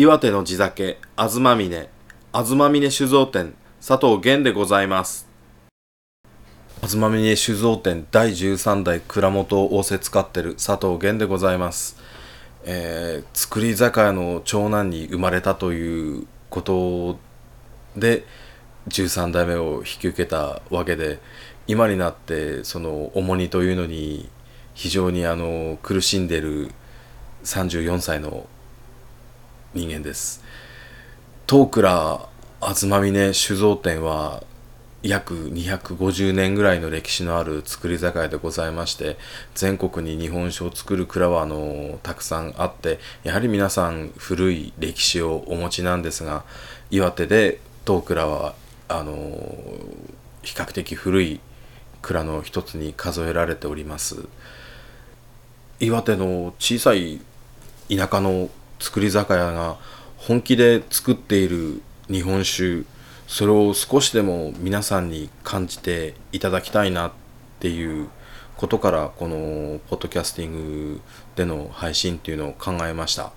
岩手の地酒、あずまみね、あずまみね酒造店、佐藤源でございます。あずまみね酒造店第13代蔵元を仰せ使ってる佐藤源でございます。えー、造り酒屋の長男に生まれたということで、13代目を引き受けたわけで、今になってその重荷というのに非常にあの苦しんでいる34歳の人間です。東倉東峰酒造店は約250年ぐらいの歴史のある造り酒屋でございまして全国に日本酒を作る蔵はあのたくさんあってやはり皆さん古い歴史をお持ちなんですが岩手で東倉はあの比較的古い蔵の一つに数えられております。岩手の小さい田舎の造り酒屋が本気で作っている日本酒それを少しでも皆さんに感じていただきたいなっていうことからこのポッドキャスティングでの配信っていうのを考えました。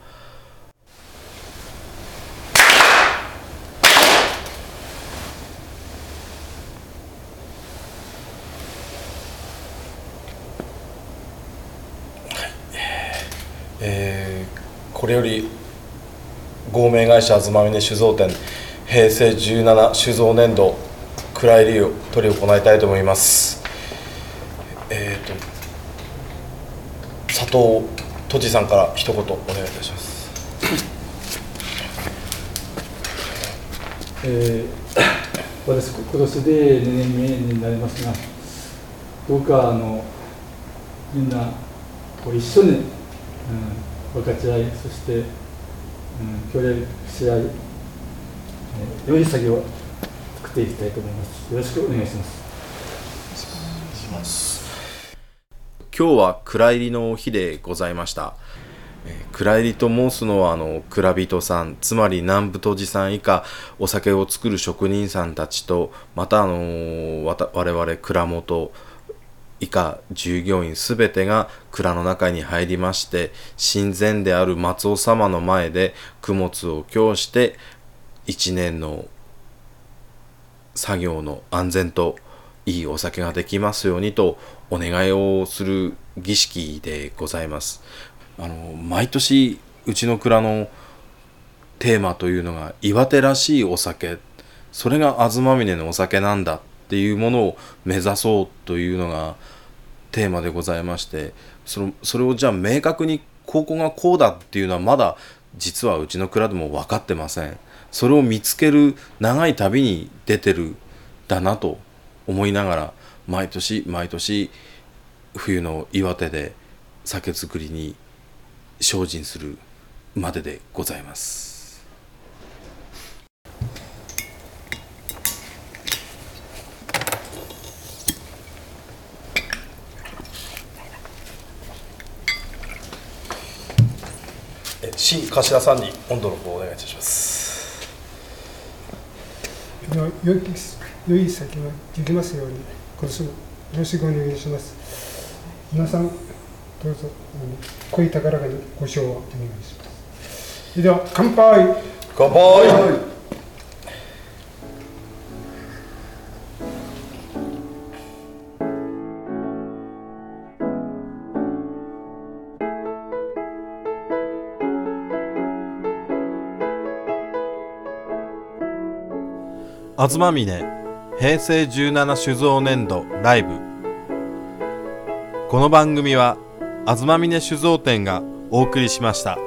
えーこれより合名会社東峰酒造店平成17酒造年度蔵入りを取り行いたいと思います。えっ、と佐藤とじさんから一言お願いいたします。えー私今年で2年目になりますがどうかあのみんなこう一緒に、うん、分かち合いそして、うん、協力し合い、えー良い作業を作っていきたいと思います。よろしくお願いします。今日は蔵入りの日でございました。えー蔵入りと申すのはあの蔵人さんつまり南部杜氏さん以下お酒を作る職人さんたちとまたあのーわた我々蔵元以下従業員すべてが蔵の中に入りまして神前である松尾様の前で供物を供して一年の作業の安全といいお酒ができますようにとお願いをする儀式でございます。あの毎年うちの蔵のテーマというのが岩手らしいお酒それが東峰のお酒なんだっていうものを目指そうというのがテーマでございましてそのそれをじゃあ明確にここがこうだっていうのはまだ実はうちの蔵でも分かってません。それを見つける長い旅に出てるだなと思いながら毎年毎年冬の岩手で酒造りに精進するまででございます。え新頭さんに温度の方をお願いいたします。よ良い良い先ができますように今年もよろしくお願いします。皆さんどうぞあの濃い高らかにご賞をお願いします。では乾杯。乾杯東峰平成17酒造年度ライブこの番組は東峰酒造店がお送りしました。